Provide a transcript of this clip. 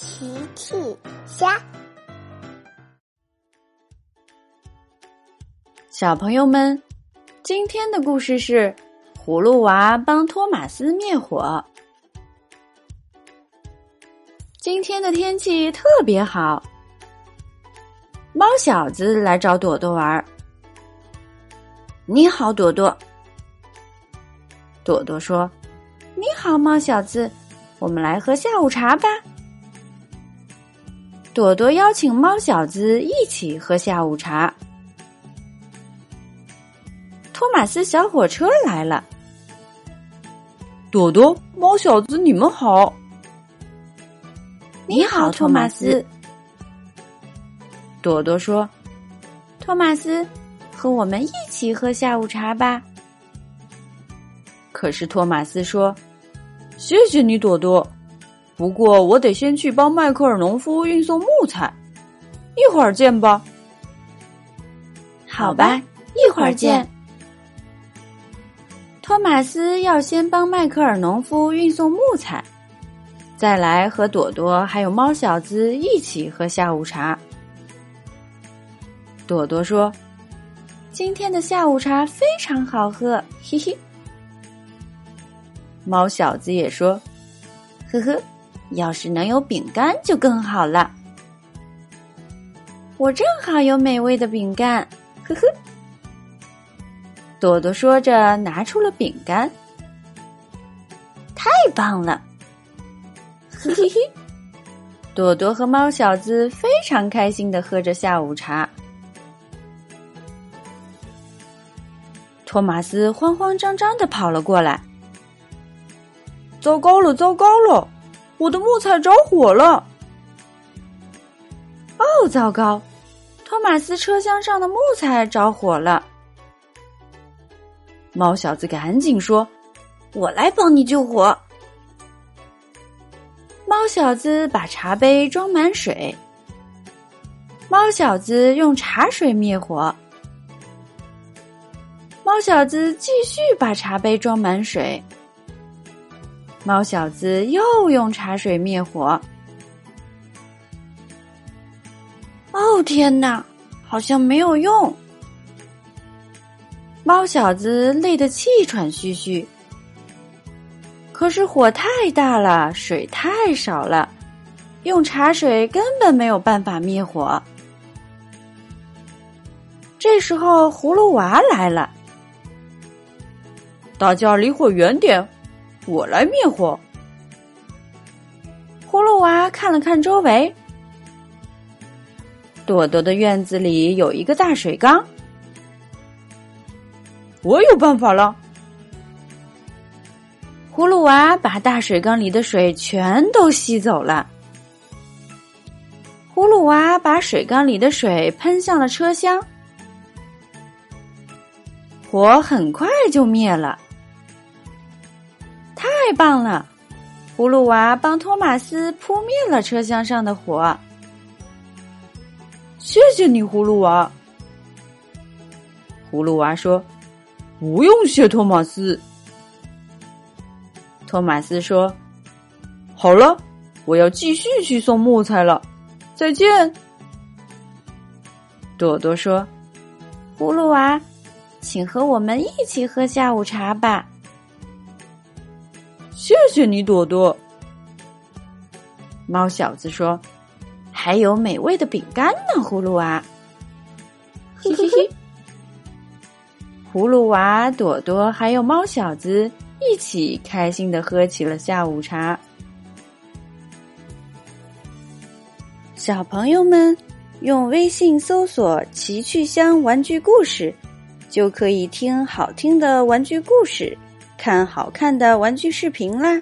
奇趣虾，小朋友们，今天的故事是葫芦娃帮托马斯灭火。今天的天气特别好，猫小子来找朵朵玩。你好，朵朵。朵朵说：“你好，猫小子，我们来喝下午茶吧。”朵朵邀请猫小子一起喝下午茶。托马斯小火车来了。朵朵、猫小子，你们好！你好，托马斯。朵朵说：“托马斯，和我们一起喝下午茶吧。”可是托马斯说：“谢谢你，朵朵。”不过，我得先去帮迈克尔农夫运送木材，一会儿见吧。好吧，一会儿见。托马斯要先帮迈克尔农夫运送木材，再来和朵朵还有猫小子一起喝下午茶。朵朵说：“今天的下午茶非常好喝，嘿嘿。”猫小子也说：“呵呵。”要是能有饼干就更好了。我正好有美味的饼干，呵呵。朵朵说着，拿出了饼干。太棒了，嘿嘿嘿！朵朵和猫小子非常开心的喝着下午茶。托马斯慌慌张张的跑了过来。糟糕了，糟糕了！我的木材着火了！哦，糟糕！托马斯车厢上的木材着火了。猫小子赶紧说：“我来帮你救火。”猫小子把茶杯装满水。猫小子用茶水灭火。猫小子继续把茶杯装满水。猫小子又用茶水灭火。哦天哪，好像没有用。猫小子累得气喘吁吁。可是火太大了，水太少了，用茶水根本没有办法灭火。这时候，葫芦娃来了。大家离火远点。我来灭火。葫芦娃看了看周围，朵朵的院子里有一个大水缸。我有办法了。葫芦娃把大水缸里的水全都吸走了。葫芦娃把水缸里的水喷向了车厢，火很快就灭了。太棒了！葫芦娃帮托马斯扑灭了车厢上的火。谢谢你，葫芦娃。葫芦娃说：“不用谢，托马斯。”托马斯说：“好了，我要继续去送木材了。再见。”朵朵说：“葫芦娃，请和我们一起喝下午茶吧。”谢谢你，朵朵。猫小子说：“还有美味的饼干呢，葫芦娃。”嘿嘿嘿。葫芦娃、朵朵还有猫小子一起开心的喝起了下午茶。小朋友们用微信搜索“奇趣箱玩具故事”，就可以听好听的玩具故事。看好看的玩具视频啦！